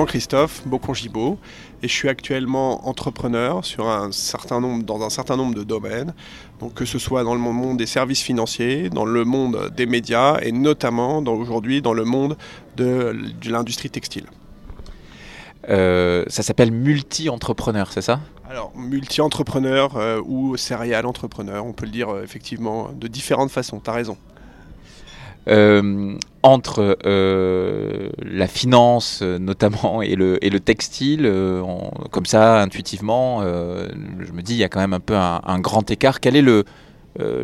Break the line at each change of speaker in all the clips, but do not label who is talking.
Jean-Christophe Bocongibaud et je suis actuellement entrepreneur sur un certain nombre, dans un certain nombre de domaines, donc que ce soit dans le monde des services financiers, dans le monde des médias et notamment aujourd'hui dans le monde de, l'industrie textile.
Euh, ça s'appelle multi-entrepreneur, c'est ça?
Alors, multi-entrepreneur euh, ou céréal entrepreneur, on peut le dire euh, effectivement de différentes façons, tu as raison.
Euh, entre euh, la finance notamment et le, textile, euh, comme ça intuitivement, je me dis il y a quand même un peu un, grand écart. Quel est le,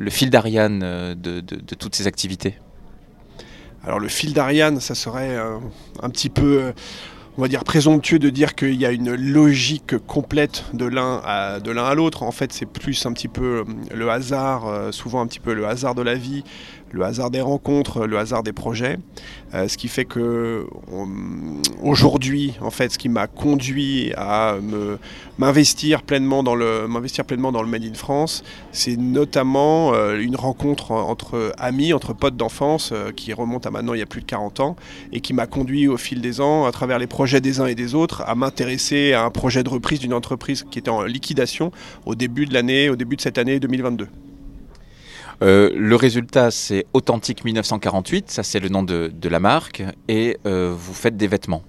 fil d'Ariane de, toutes ces activités?
Alors le fil d'Ariane, ça serait un petit peu on va dire présomptueux de dire qu'il y a une logique complète de l'un à l'autre. En fait, c'est plus un petit peu le hasard, souvent un petit peu le hasard de la vie, le hasard des rencontres, le hasard des projets, euh, ce qui fait que aujourd'hui, en fait, ce qui m'a conduit à m'investir pleinement dans le m'investir pleinement dans le Made in France, c'est notamment euh, une rencontre entre amis, entre potes d'enfance, euh, qui remonte à maintenant il y a plus de 40 ans, et qui m'a conduit au fil des ans, à travers les projets des uns et des autres, à m'intéresser à un projet de reprise d'une entreprise qui était en liquidation au début de l'année, au début de cette année 2022.
Euh, le résultat, c'est Authentique 1948, ça c'est le nom de, la marque, et euh, vous faites des vêtements.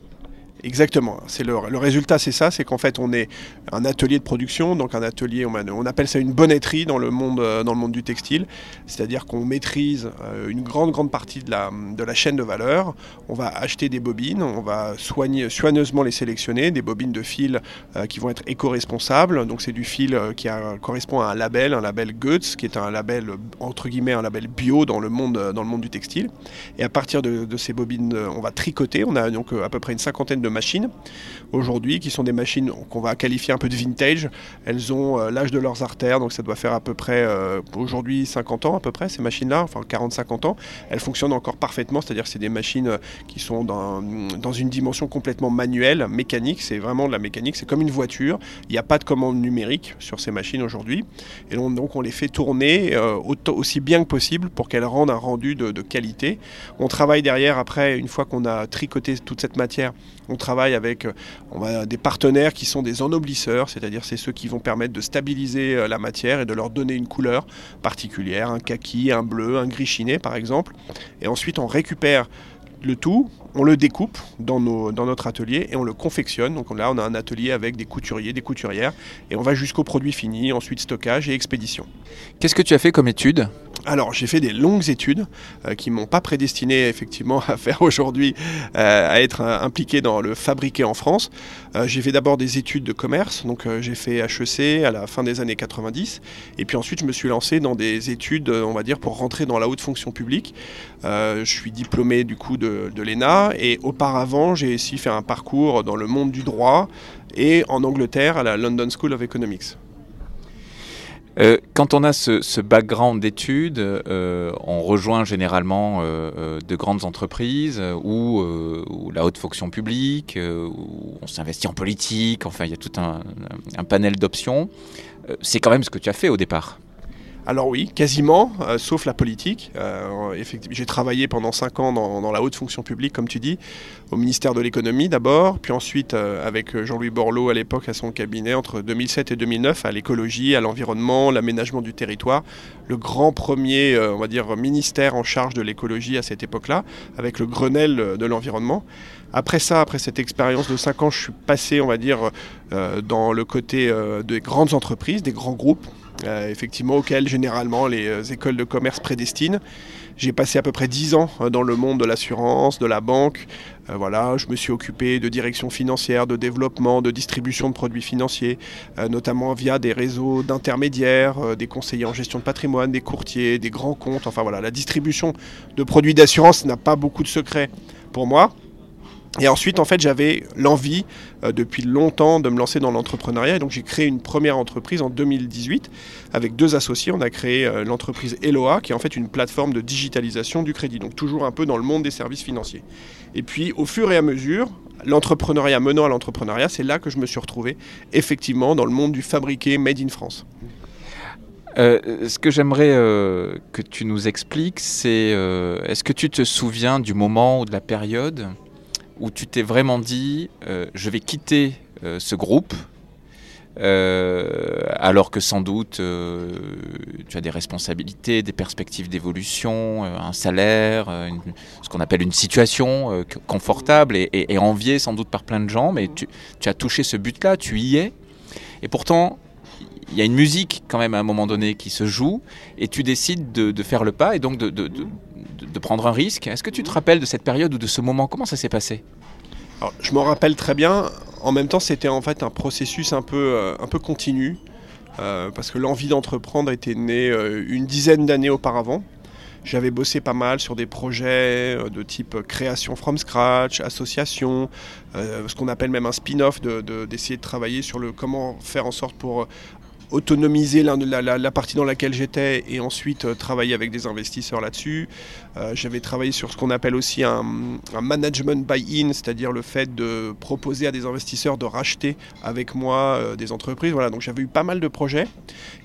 Exactement. C'est le, résultat, c'est ça, c'est qu'en fait, on est un atelier de production, donc un atelier, on, appelle ça une bonnetterie dans le monde, euh, dans le monde du textile, c'est-à-dire qu'on maîtrise euh, une grande, grande partie de la, de la chaîne de valeur. On va acheter des bobines, on va soigner, soigneusement les sélectionner, des bobines de fil euh, qui vont être éco-responsables. Donc c'est du fil qui correspond à un label, un label Goetz, qui est un label entre guillemets un label bio dans le monde, dans le monde du textile. Et à partir de, de ces bobines, on va tricoter. On a donc à peu près une cinquantaine de machines aujourd'hui, qui sont des machines qu'on va qualifier un peu de vintage. Elles ont euh, l'âge de leurs artères, donc ça doit faire à peu près euh, aujourd'hui 50 ans à peu près ces machines-là, enfin 40-50 ans. Elles fonctionnent encore parfaitement, c'est-à-dire que c'est des machines euh, qui sont dans, dans une dimension complètement manuelle, mécanique. C'est vraiment de la mécanique, c'est comme une voiture. Il n'y a pas de commande numérique sur ces machines aujourd'hui, et donc, on les fait tourner aussi bien que possible pour qu'elles rendent un rendu de, de qualité. On travaille derrière après, une fois qu'on a tricoté toute cette matière, on travaille avec euh, des partenaires qui sont des ennoblisseurs, c'est-à-dire c'est ceux qui vont permettre de stabiliser euh, la matière et de leur donner une couleur particulière, un kaki, un bleu, un gris chiné par exemple. Et ensuite on récupère le tout, on le découpe dans, dans, notre atelier et on le confectionne. Donc là, on a un atelier avec des couturiers, des couturières, et on va jusqu'au produit fini, ensuite stockage et expédition.
Qu'est-ce que tu as fait comme étude?
Alors j'ai fait des longues études euh, qui m'ont pas prédestiné effectivement à faire aujourd'hui, euh, à être euh, impliqué dans le fabriquer en France. j'ai fait d'abord des études de commerce, donc j'ai fait HEC à la fin des années 90, et puis ensuite je me suis lancé dans des études, on va dire, pour rentrer dans la haute fonction publique. je suis diplômé du coup de, de l'ENA, et auparavant j'ai aussi fait un parcours dans le monde du droit et en Angleterre à la London School of Economics.
Euh, quand on a ce, background d'études, euh, on rejoint généralement euh, de grandes entreprises ou, la haute fonction publique, on s'investit en politique, enfin il y a tout un panel d'options. C'est quand même ce que tu as fait au départ.
Alors oui, quasiment, euh, sauf la politique. Euh, j'ai travaillé pendant 5 ans dans, la haute fonction publique, comme tu dis, au ministère de l'économie d'abord, puis ensuite euh, avec Jean-Louis Borloo à l'époque à son cabinet entre 2007 et 2009 à l'écologie, à l'environnement, l'aménagement du territoire, le grand premier, ministère en charge de l'écologie à cette époque-là, avec le Grenelle de l'environnement. Après ça, après cette expérience de 5 ans, je suis passé, on va dans le côté des grandes entreprises, des grands groupes euh, effectivement auxquelles généralement les euh, écoles de commerce prédestinent. J'ai passé à peu près 10 ans euh, dans le monde de l'assurance, de la banque. voilà, je me suis occupé de direction financière, de développement, de distribution de produits financiers, notamment via des réseaux d'intermédiaires, des conseillers en gestion de patrimoine, des courtiers, des grands comptes. Enfin voilà, la distribution de produits d'assurance n'a pas beaucoup de secrets pour moi. Et ensuite, en fait, j'avais l'envie euh, depuis longtemps de me lancer dans l'entrepreneuriat. Et donc, j'ai créé une première entreprise en 2018 avec deux associés. On a créé euh, l'entreprise Eloa, qui est en fait une plateforme de digitalisation du crédit. Donc, toujours un peu dans le monde des services financiers. Et puis, au fur et à mesure, l'entrepreneuriat menant à l'entrepreneuriat, c'est là que je me suis retrouvé effectivement dans le monde du fabriqué made in France.
Euh, ce que j'aimerais que tu nous expliques, c'est est-ce que tu te souviens du moment ou de la période où tu t'es vraiment dit, je vais quitter ce groupe, euh, alors que sans doute euh, tu as des responsabilités, des perspectives d'évolution, euh, un salaire, ce qu'on appelle une situation confortable et, et, enviée sans doute par plein de gens, mais tu, as touché ce but-là, tu y es, et pourtant il y a une musique quand même à un moment donné qui se joue, et tu décides de, faire le pas et donc de prendre un risque. Est-ce que tu te rappelles de cette période ou de ce moment? Comment ça s'est passé?
Alors, je m'en rappelle très bien. En même temps, c'était en fait un processus un peu, euh, un peu continu, euh, parce que l'envie d'entreprendre était née euh, une dizaine d'années auparavant. J'avais bossé pas mal sur des projets de type création from scratch, association, ce qu'on appelle même un spin-off, d'essayer de, de, travailler sur le comment faire en sorte pour autonomiser la, partie dans laquelle j'étais et ensuite euh, travailler avec des investisseurs là-dessus. Euh, j'avais travaillé sur ce qu'on appelle aussi un, management buy-in, c'est-à-dire le fait de proposer à des investisseurs de racheter avec moi euh, des entreprises. Voilà, donc j'avais eu pas mal de projets.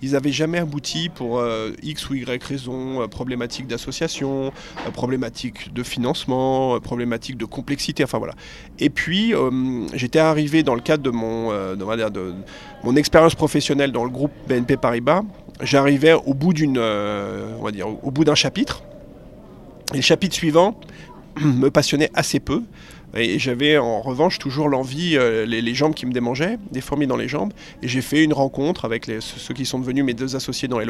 Ils n'avaient jamais abouti pour X ou Y raison, problématiques d'association, problématiques de financement, problématiques de complexité, enfin voilà. Et puis j'étais arrivé dans le cadre de mon, de mon expérience professionnelle dans le groupe BNP Paribas, j'arrivais au bout d'une, euh, on va dire, au bout d'un chapitre. Et le chapitre suivant me passionnait assez peu. Et j'avais en revanche toujours l'envie, euh, les, jambes qui me démangeaient, des fourmis dans les jambes. Et j'ai fait une rencontre avec ceux qui sont devenus mes deux associés dans les.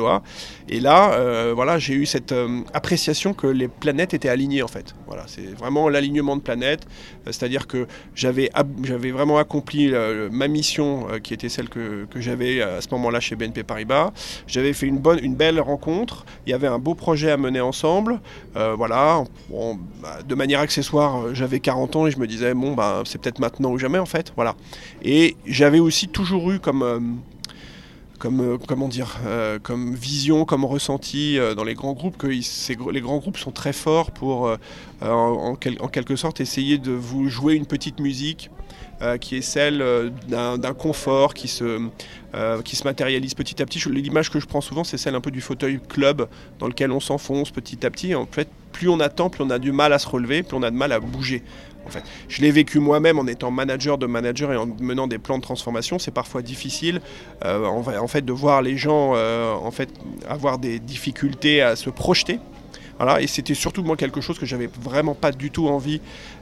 Et là, euh, voilà, j'ai eu cette euh, appréciation que les planètes étaient alignées en fait. Voilà, c'est vraiment l'alignement de planètes. C'est-à-dire que j'avais, j'avais vraiment accompli ma mission qui était celle que, que j'avais à ce moment-là chez BNP Paribas. J'avais fait une, bonne, une belle rencontre. Il y avait un beau projet à mener ensemble. voilà, bah, de manière accessoire, j'avais 40 ans je me disais, bon, bah, c'est peut-être maintenant ou jamais en fait. Voilà. Et j'avais aussi toujours eu comme. Euh, comme, euh, comment dire, euh, comme vision, comme ressenti dans les grands groupes, que les grands groupes sont très forts pour, en, en, quelque sorte, essayer de vous jouer une petite musique qui est celle d'un confort qui se, qui se matérialise petit à petit. L'image que je prends souvent, c'est celle un peu du fauteuil club dans lequel on s'enfonce petit à petit. En fait, plus on attend, plus on a du mal à se relever, plus on a de mal à bouger. En fait, je l'ai vécu moi-même en étant manager de manager et en menant des plans de transformation. C'est parfois difficile, euh, en, fait, de voir les gens euh, en fait avoir des difficultés à se projeter. Et c'était surtout moi quelque chose que j'avais vraiment pas du tout envie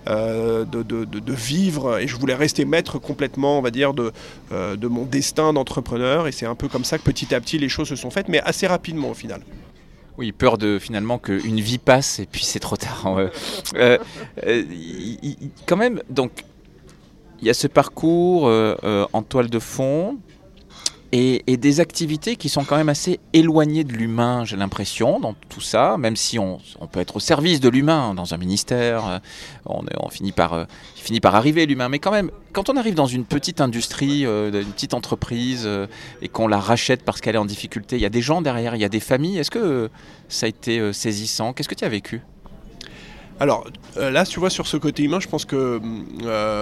euh, de, vivre et je voulais rester maître complètement, on va dire, de, de mon destin d'entrepreneur. Et c'est un peu comme ça que petit à petit les choses se sont faites, mais assez rapidement au final.
Oui, peur de finalement qu'une vie passe et puis c'est trop tard. Euh, euh, quand même, donc il y a ce parcours euh, en toile de fond et, des activités qui sont quand même assez éloignées de l'humain, j'ai l'impression, dans tout ça, même si on, peut être au service de l'humain dans un ministère, euh, on, finit, par, euh, finit par arriver l'humain, mais quand même, quand on arrive dans une petite industrie, euh, une petite entreprise, et qu'on la rachète parce qu'elle est en difficulté, il y a des gens derrière, il y a des familles, est-ce que ça a été saisissant? Qu'est-ce que tu as vécu?
Alors là, tu vois, sur ce côté humain, je pense que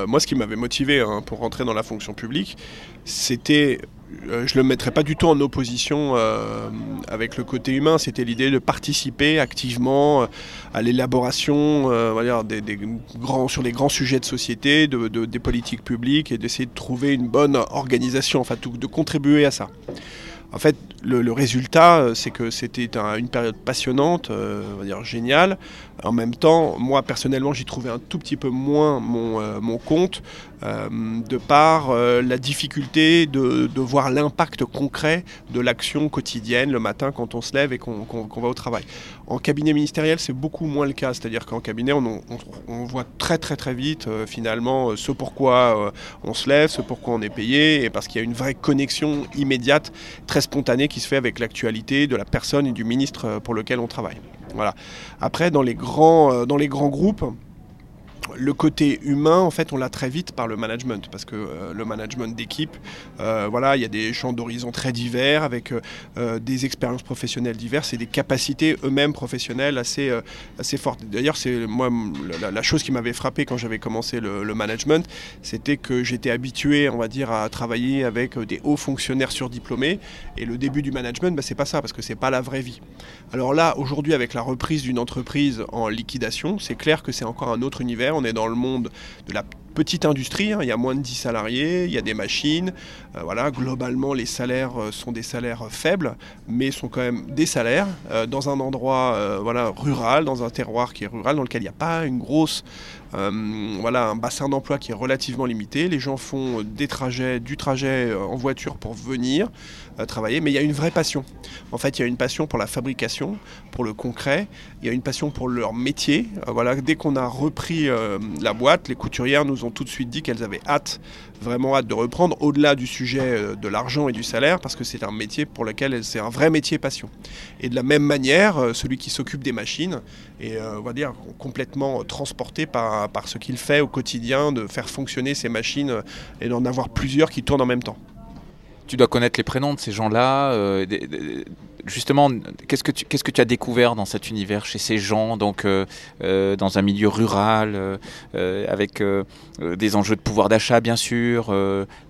moi, ce qui m'avait motivé hein, pour rentrer dans la fonction publique, c'était euh, je ne le mettrais pas du tout en opposition euh, avec le côté humain. C'était l'idée de participer activement euh, à l'élaboration des, grands, sur les grands sujets de société, de, des politiques publiques et d'essayer de trouver une bonne organisation, enfin de contribuer à ça. En fait, le, résultat, c'est que c'était une période passionnante, on va dire géniale, en même temps, moi personnellement, j'y trouvais un tout petit peu moins mon, euh, mon compte, euh, de par euh, la difficulté de, voir l'impact concret de l'action quotidienne le matin quand on se lève et qu'on va au travail. En cabinet ministériel, c'est beaucoup moins le cas, c'est-à-dire qu'en cabinet, on, voit très très très vite finalement ce pourquoi on se lève, ce pourquoi on est payé, et parce qu'il y a une vraie connexion immédiate, très spontanée qui se fait avec l'actualité de la personne et du ministre pour lequel on travaille. Voilà. Après, dans les grands, euh, dans les grands groupes, le côté humain, en fait, on l'a très vite par le management, parce que euh, le management d'équipe, euh, voilà, il y a des champs d'horizon très divers, avec euh, des expériences professionnelles diverses et des capacités eux-mêmes professionnelles assez, assez fortes. D'ailleurs, c'est moi la, chose qui m'avait frappé quand j'avais commencé le, management, c'était que j'étais habitué, on va dire, à travailler avec des hauts fonctionnaires surdiplômés, et le début du management, bah, c'est pas ça, parce que c'est pas la vraie vie. Alors là, aujourd'hui, avec la reprise d'une entreprise en liquidation, c'est clair que c'est encore un autre univers On est dans le monde de la petite industrie, hein. il y a moins de 10 salariés, il y a des machines. Euh, voilà, globalement, les salaires euh, sont des salaires faibles, mais sont quand même des salaires euh, dans un endroit voilà, rural, dans un terroir qui est rural, dans lequel il n'y a pas une grosse voilà, un bassin d'emploi qui est relativement limité. Les gens font des trajets, du trajet en voiture pour venir travailler, mais il y a une vraie passion. En fait, il y a une passion pour la fabrication, pour le concret, il y a une passion pour leur métier. voilà, dès qu'on a repris la boîte, les couturières nous ont tout de suite dit qu'elles avaient hâte, vraiment hâte de reprendre, au-delà du sujet euh, de l'argent et du salaire, parce que c'est un métier pour lequel c'est un vrai métier passion. Et de la même manière, euh, celui qui s'occupe des machines est, euh, on va dire, complètement transporté par, par ce qu'il fait au quotidien, de faire fonctionner ces machines et d'en avoir plusieurs qui tournent en même temps
tu dois connaître les prénoms de ces gens-là. Euh, justement, qu'est-ce que, tu, as découvert dans cet univers, chez ces gens, donc euh, euh, dans un milieu rural, avec des enjeux de pouvoir d'achat, bien sûr,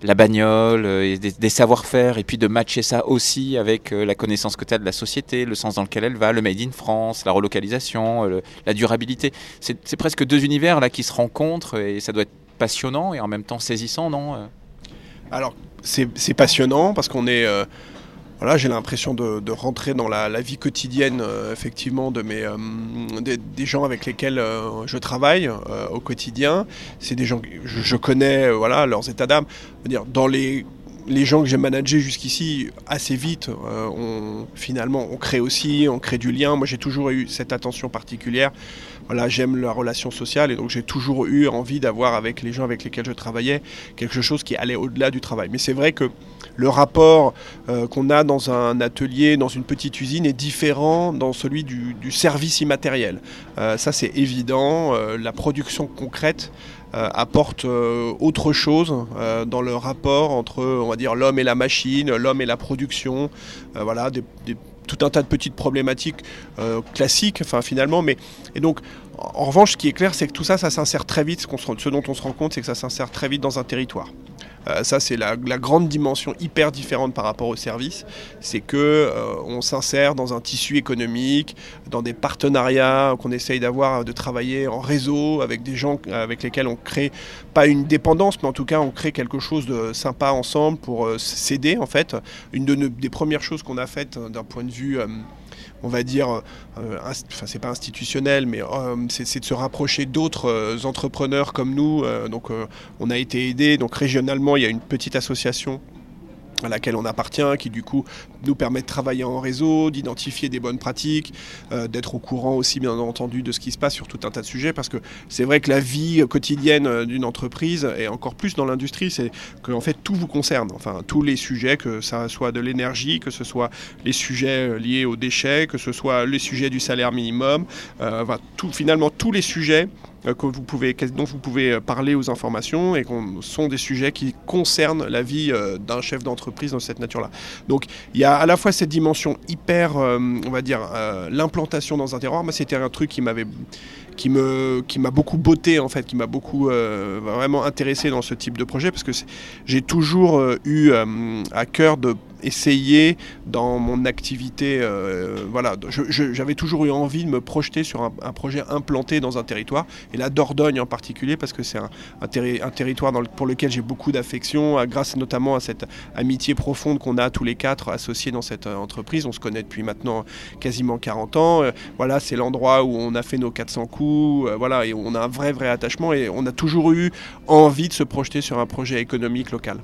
la bagnole, des, savoir-faire, et puis de matcher ça aussi avec la connaissance que tu as de la société, le sens dans lequel elle va, le Made in France, la relocalisation, la durabilité. C'est presque deux univers là qui se rencontrent, et ça doit être passionnant et en même temps saisissant, non
Alors, c'est passionnant parce qu'on est. Euh, voilà, j'ai l'impression de, rentrer dans la, vie quotidienne, euh, effectivement, de mes, euh, des, gens avec lesquels je travaille au quotidien. C'est des gens que je, connais, voilà, leurs états d'âme. Dans les les gens que j'ai managés jusqu'ici, assez vite, on, finalement, on crée aussi, on crée du lien. Moi, j'ai toujours eu cette attention particulière voilà, j'aime la relation sociale et donc j'ai toujours eu envie d'avoir avec les gens avec lesquels je travaillais quelque chose qui allait au-delà du travail. Mais c'est vrai que le rapport euh, qu'on a dans un atelier, dans une petite usine, est différent dans celui du, service immatériel. Euh, ça, c'est évident. Euh, la production concrète apporte autre chose dans le rapport entre, on va dire, l'homme et la machine, l'homme et la production. voilà, tout un tas de petites problématiques euh, classiques, enfin finalement. Mais et donc, en revanche, ce qui est clair, c'est que tout ça, ça s'insère très vite. Ce dont on se rend compte, c'est que ça s'insère très vite dans un territoire. Euh, ça, c'est la, grande dimension hyper différente par rapport au service. C'est que euh, s'insère dans un tissu économique, dans des partenariats qu'on essaye d'avoir, de travailler en réseau avec des gens avec lesquels on crée pas une dépendance, mais en tout cas on crée quelque chose de sympa ensemble pour euh, s'aider en fait. Une des premières choses qu'on a faites d'un point de vue on va dire, euh, enfin c'est pas institutionnel, mais euh, c'est de se rapprocher d'autres euh, entrepreneurs comme nous. donc on a été aidé. Donc régionalement, il y a une petite association à laquelle on appartient, qui du coup nous permet de travailler en réseau, d'identifier des bonnes pratiques, euh, d'être au courant aussi bien entendu de ce qui se passe sur tout un tas de sujets, parce que c'est vrai que la vie quotidienne euh, d'une entreprise, et encore plus dans l'industrie, c'est que en fait tout vous concerne, enfin tous les sujets, que ça soit de l'énergie, que ce soit les sujets euh, liés aux déchets, que ce soit les sujets du salaire minimum, enfin, tout, finalement tous les sujets que vous pouvez, dont vous pouvez euh, parler aux informations et qu'on sont des sujets qui concernent la vie euh, d'un chef d'entreprise dans cette nature-là. Donc il y a à la fois cette dimension hyper, on va dire, l'implantation dans un terroir. Moi, c'était un truc qui m'avait qui me qui m'a beaucoup botté en fait, qui m'a beaucoup vraiment intéressé dans ce type de projet parce que j'ai toujours eu à cœur de essayer dans mon activité. Euh, voilà, j'avais toujours eu envie de me projeter sur un, projet implanté dans un territoire, et la Dordogne en particulier, parce que c'est un, un, territoire pour lequel j'ai beaucoup d'affection, grâce notamment à cette amitié profonde qu'on a tous les quatre associés dans cette euh, entreprise. On se connaît depuis maintenant quasiment 40 ans. Euh, voilà, c'est l'endroit où on a fait nos 400 coups. Voilà, et on a un vrai, vrai attachement, et on a toujours eu envie de se projeter sur un projet économique local.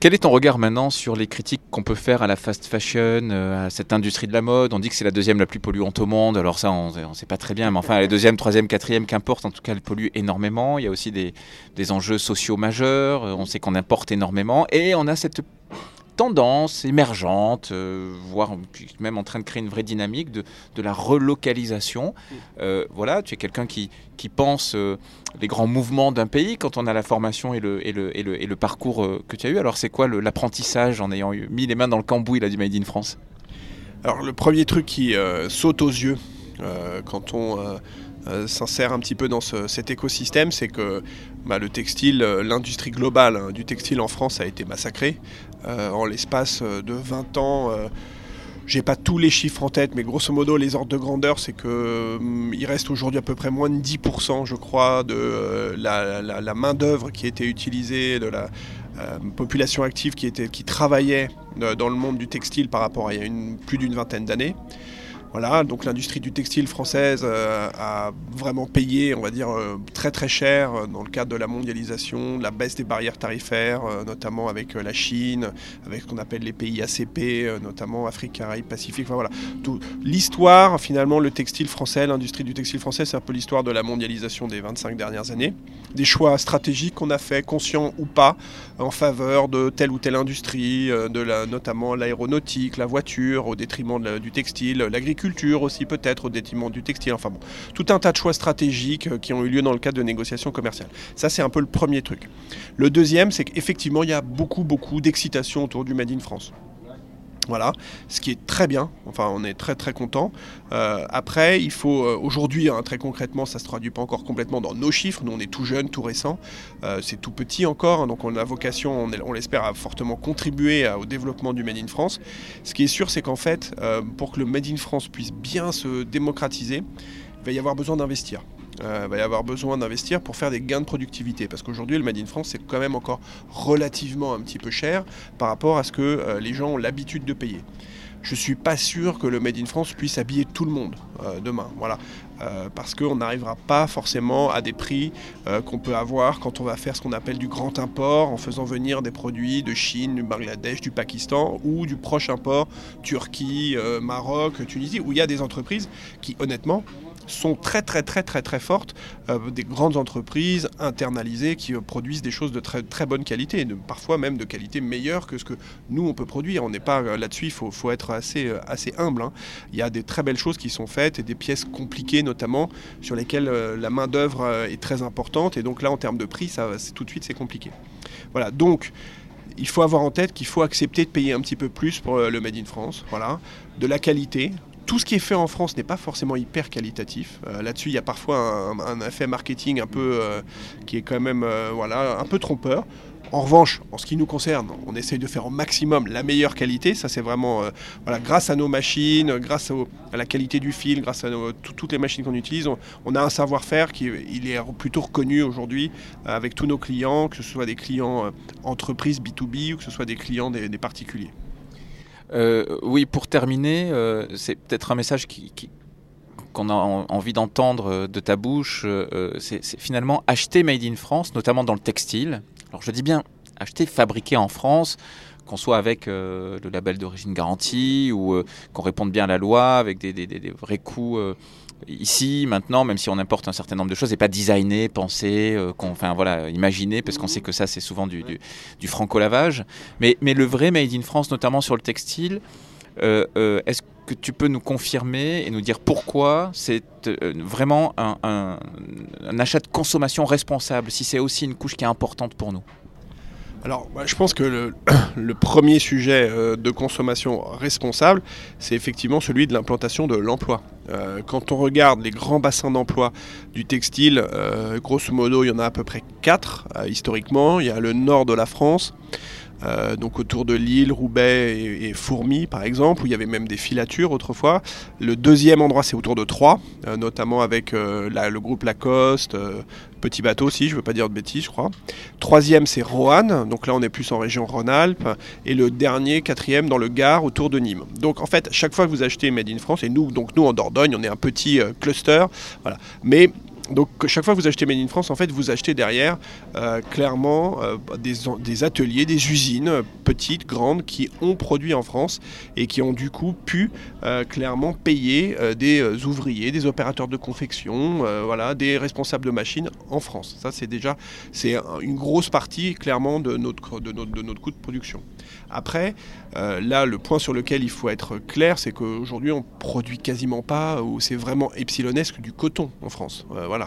Quel est ton regard maintenant sur les critiques qu'on peut faire à la fast fashion, euh, à cette industrie de la mode? On dit que c'est la deuxième la plus polluante au monde, alors ça on ne sait pas très bien, mais enfin la deuxième, troisième, quatrième, qu'importe, en tout cas elle pollue énormément. Il y a aussi des, des enjeux sociaux majeurs, on sait qu'on importe énormément, et on a cette tendance émergente, euh, voire même en train de créer une vraie dynamique de, de la relocalisation. Mm. Euh, voilà, tu es quelqu'un qui, qui pense euh, les grands mouvements d'un pays quand on a la formation et le, et le, et le, et le parcours que tu as eu. Alors c'est quoi l'apprentissage en ayant mis les mains dans le cambouis là, du Made in France?
Alors le premier truc qui saute aux yeux quand on s'insère un petit peu dans cet écosystème, c'est que bah, le textile, l'industrie globale hein, du textile en France a été massacrée. Euh, en l'espace de 20 ans, euh, j'ai pas tous les chiffres en tête, mais grosso modo, les ordres de grandeur, c'est que il reste aujourd'hui à peu près moins de 10%, je crois, de la, main-d'œuvre qui était utilisée, de la population active qui, était, qui travaillait dans le monde du textile par rapport à il y a plus d'une vingtaine d'années. Voilà, donc l'industrie du textile française euh, a vraiment payé, on va dire, euh, très très cher euh, dans le cadre de la mondialisation, la baisse des barrières tarifaires, notamment avec la Chine, avec ce qu'on appelle les pays ACP, notamment Afrique, Caraïbes, Pacifique. Enfin, voilà, l'histoire, finalement, le textile français, l'industrie du textile français, c'est un peu l'histoire de la mondialisation des 25 dernières années. Des choix stratégiques qu'on a fait, conscients ou pas, en faveur de telle ou telle industrie, de la, notamment l'aéronautique, la voiture, au détriment du textile, l'agriculture culture aussi peut-être au détriment du textile. Enfin bon, tout un tas de choix stratégiques euh, qui ont eu lieu dans le cadre de négociations commerciales. Ça c'est un peu le premier truc. Le deuxième, c'est qu'effectivement il y a beaucoup beaucoup d'excitation autour du Made in France. Voilà, ce qui est très bien, enfin on est très très content. Euh, après, il faut euh, aujourd'hui, hein, très concrètement, ça se traduit pas encore complètement dans nos chiffres, nous on est tout jeune, tout récent, euh, c'est tout petit encore, hein, donc on a vocation, on, l'espère, à fortement contribuer au développement du Made in France. Ce qui est sûr, c'est qu'en fait, pour que le Made in France puisse bien se démocratiser, il va y avoir besoin d'investir. Euh, va y avoir besoin d'investir pour faire des gains de productivité. Parce qu'aujourd'hui, le Made in France, c'est quand même encore relativement un petit peu cher par rapport à ce que euh, les gens ont l'habitude de payer. Je ne suis pas sûr que le Made in France puisse habiller tout le monde euh, demain. Voilà. parce qu'on n'arrivera pas forcément à des prix qu'on peut avoir quand on va faire ce qu'on appelle du grand import en faisant venir des produits de Chine, du Bangladesh, du Pakistan ou du proche import, Turquie, Maroc, Tunisie, où il y a des entreprises qui, honnêtement, sont très très très très très fortes, euh, des grandes entreprises internalisées qui euh, produisent des choses de très très bonne qualité, de, parfois même de qualité meilleure que ce que nous on peut produire. On n'est pas euh, là-dessus, il faut, faut, être assez, assez humble. Hein. Il y a des très belles choses qui sont faites et des pièces compliquées notamment sur lesquelles la main d'œuvre est très importante et donc là en termes de prix, ça, tout de suite c'est compliqué. Voilà, donc il faut avoir en tête qu'il faut accepter de payer un petit peu plus pour le Made in France, voilà, de la qualité, tout ce qui est fait en France n'est pas forcément hyper qualitatif. Euh, là-dessus, il y a parfois un, effet marketing euh, qui est quand même euh, un peu trompeur. En revanche, en ce qui nous concerne, on essaye de faire au maximum la meilleure qualité. Ça, c'est vraiment grâce à nos machines, grâce à la qualité du fil, grâce à toutes les machines qu'on utilise, on, a un savoir-faire qui est plutôt reconnu aujourd'hui avec tous nos clients, que ce soit des clients entreprises B2B ou que ce soit des clients des particuliers.
Euh, oui, pour terminer, euh, c'est peut-être un message qu'on a envie d'entendre euh, de ta bouche. c'est finalement acheter Made in France, notamment dans le textile. Alors je dis bien acheter fabriqué en France, qu'on soit avec le label d'origine garantie ou qu'on réponde bien à la loi avec des vrais coûts ici, maintenant, même si on importe un certain nombre de choses, et pas designé, pensé, euh, enfin voilà, imaginé, parce qu'on sait que ça c'est souvent du, franco-lavage. Mais, mais le vrai Made in France, notamment sur le textile, euh, euh, est-ce que tu peux nous confirmer et nous dire pourquoi c'est vraiment un, un, achat de consommation responsable, si c'est aussi une couche qui est importante pour nous?
Alors, je pense que le, premier sujet euh, de consommation responsable, c'est effectivement celui de l'implantation de l'emploi. Euh, quand on regarde les grands bassins d'emploi du textile, euh, grosso modo, il y en a à peu près quatre historiquement. Il y a le nord de la France, euh, donc autour de Lille, Roubaix et, Fourmi par exemple, où il y avait même des filatures autrefois. Le deuxième endroit c'est autour de Troyes, euh, notamment avec euh, le groupe Lacoste, Petit Bateau aussi, je ne veux pas dire de bêtises je crois. Troisième c'est Roanne, donc là on est plus en région Rhône-Alpes. Et le dernier, quatrième dans le Gard autour de Nîmes. Donc en fait, chaque fois que vous achetez Made in France, et nous, donc nous en Dordogne, on est un petit cluster, voilà. Mais donc chaque fois que vous achetez Made in France, en fait, vous achetez derrière euh, clairement euh, des, ateliers, des usines euh, petites, grandes, qui ont produit en France et qui ont du coup pu clairement payer des ouvriers, des opérateurs de confection, voilà, des responsables de machines en France. Ça, c'est déjà c'est une grosse partie clairement de notre, de notre, de notre coût de production. Après, là, le point sur lequel il faut être clair, c'est qu'aujourd'hui, on produit quasiment pas, ou c'est vraiment epsilonesque, du coton en France. voilà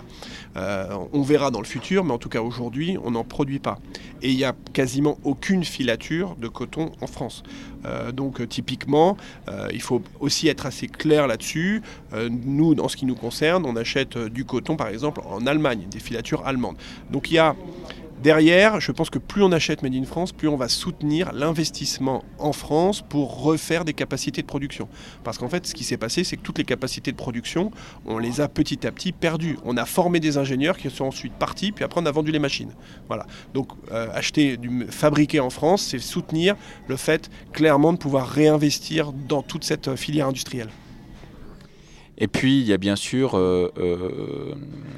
euh, on verra dans le futur, mais en tout cas aujourd'hui, on n'en produit pas. Et il n'y a quasiment aucune filature de coton en France. Euh, donc typiquement, euh, il faut aussi être assez clair là-dessus. nous, dans ce qui nous concerne, on achète du coton par exemple en Allemagne, des filatures allemandes. Donc il y a Derrière, je pense que plus on achète Made in France, plus on va soutenir l'investissement en France pour refaire des capacités de production. Parce qu'en fait, ce qui s'est passé, c'est que toutes les capacités de production, on les a petit à petit perdues. On a formé des ingénieurs qui sont ensuite partis, puis après on a vendu les machines. Voilà. Donc euh, acheter, du, fabriquer en France, c'est soutenir le fait clairement de pouvoir réinvestir dans toute cette filière industrielle.
Et puis, il y a bien sûr euh, euh,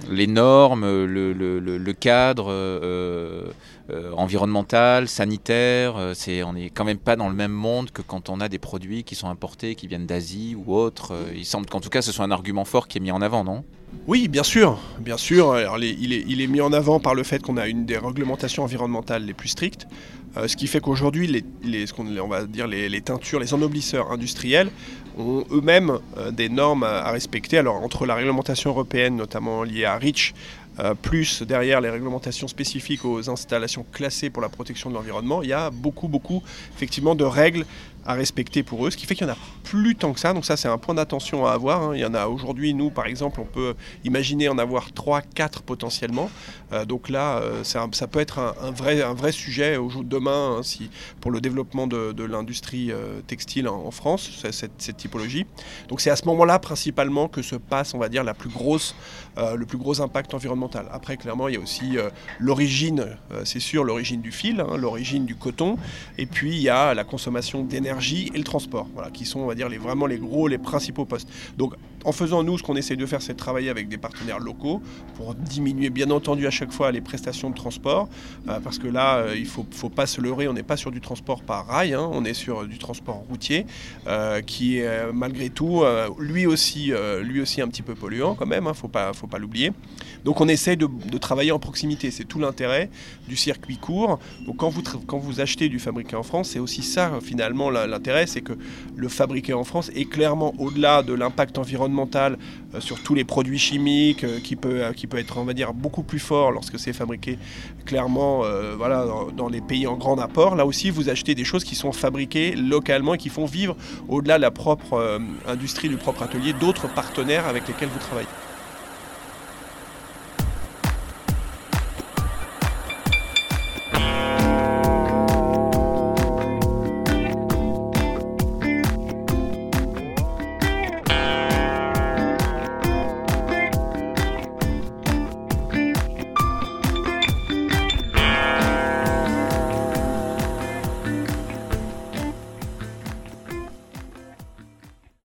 les normes, le, cadre euh, environnemental, sanitaire. c'est, on n'est quand même pas dans le même monde que quand on a des produits qui sont importés, qui viennent d'Asie ou autres. il semble qu'en tout cas, ce soit un argument fort qui est mis en avant, non?
Oui, bien sûr, bien sûr. il, est, mis en avant par le fait qu'on a une des réglementations environnementales les plus strictes, ce qui fait qu'aujourd'hui, les, on va dire les, teintures, les ennoblisseurs industriels ont eux-mêmes euh, des normes à, respecter. Alors entre la réglementation européenne, notamment liée à REACH, euh, plus derrière les réglementations spécifiques aux installations classées pour la protection de l'environnement, il y a beaucoup, beaucoup effectivement de règles à respecter pour eux, ce qui fait qu'il n'y en a plus tant que ça. Donc ça, c'est un point d'attention à avoir. Hein. Il y en a aujourd'hui, nous, par exemple, on peut imaginer en avoir 3, 4 potentiellement. Euh, donc là, euh, ça peut être un, vrai, un vrai sujet au jour de demain hein, si, pour le développement de, l'industrie euh, textile en, France, cette, typologie. Donc c'est à ce moment-là, principalement, que se passe, on va dire, la plus grosse, le plus gros impact environnemental. Après, clairement, il y a aussi l'origine, c'est sûr, l'origine du fil, hein, l'origine du coton, et puis il y a la consommation d'énergie et le transport, voilà, qui sont, on va dire, les, vraiment les gros, les principaux postes. Donc, en faisant nous, ce qu'on essaie de faire, c'est de travailler avec des partenaires locaux pour diminuer, bien entendu, à chaque fois les prestations de transport, euh, parce que là, euh, il faut, faut pas se leurrer, on n'est pas sur du transport par rail, hein, on est sur du transport routier, euh, qui est malgré tout, lui aussi, un petit peu polluant quand même, hein, faut pas, faut pas l'oublier. Donc, on essaie de, travailler en proximité, c'est tout l'intérêt du circuit court. Donc, quand vous achetez du fabriqué en France, c'est aussi ça finalement l'intérêt, c'est que le fabriqué en France est clairement au-delà de l'impact environnemental euh, sur tous les produits chimiques, euh, qui, peut, euh, qui peut être, on va dire, beaucoup plus fort lorsque c'est fabriqué clairement voilà, dans, les pays en grand apport. Là aussi, vous achetez des choses qui sont fabriquées localement et qui font vivre, au-delà de la propre industrie, du propre atelier, d'autres partenaires avec lesquels vous travaillez.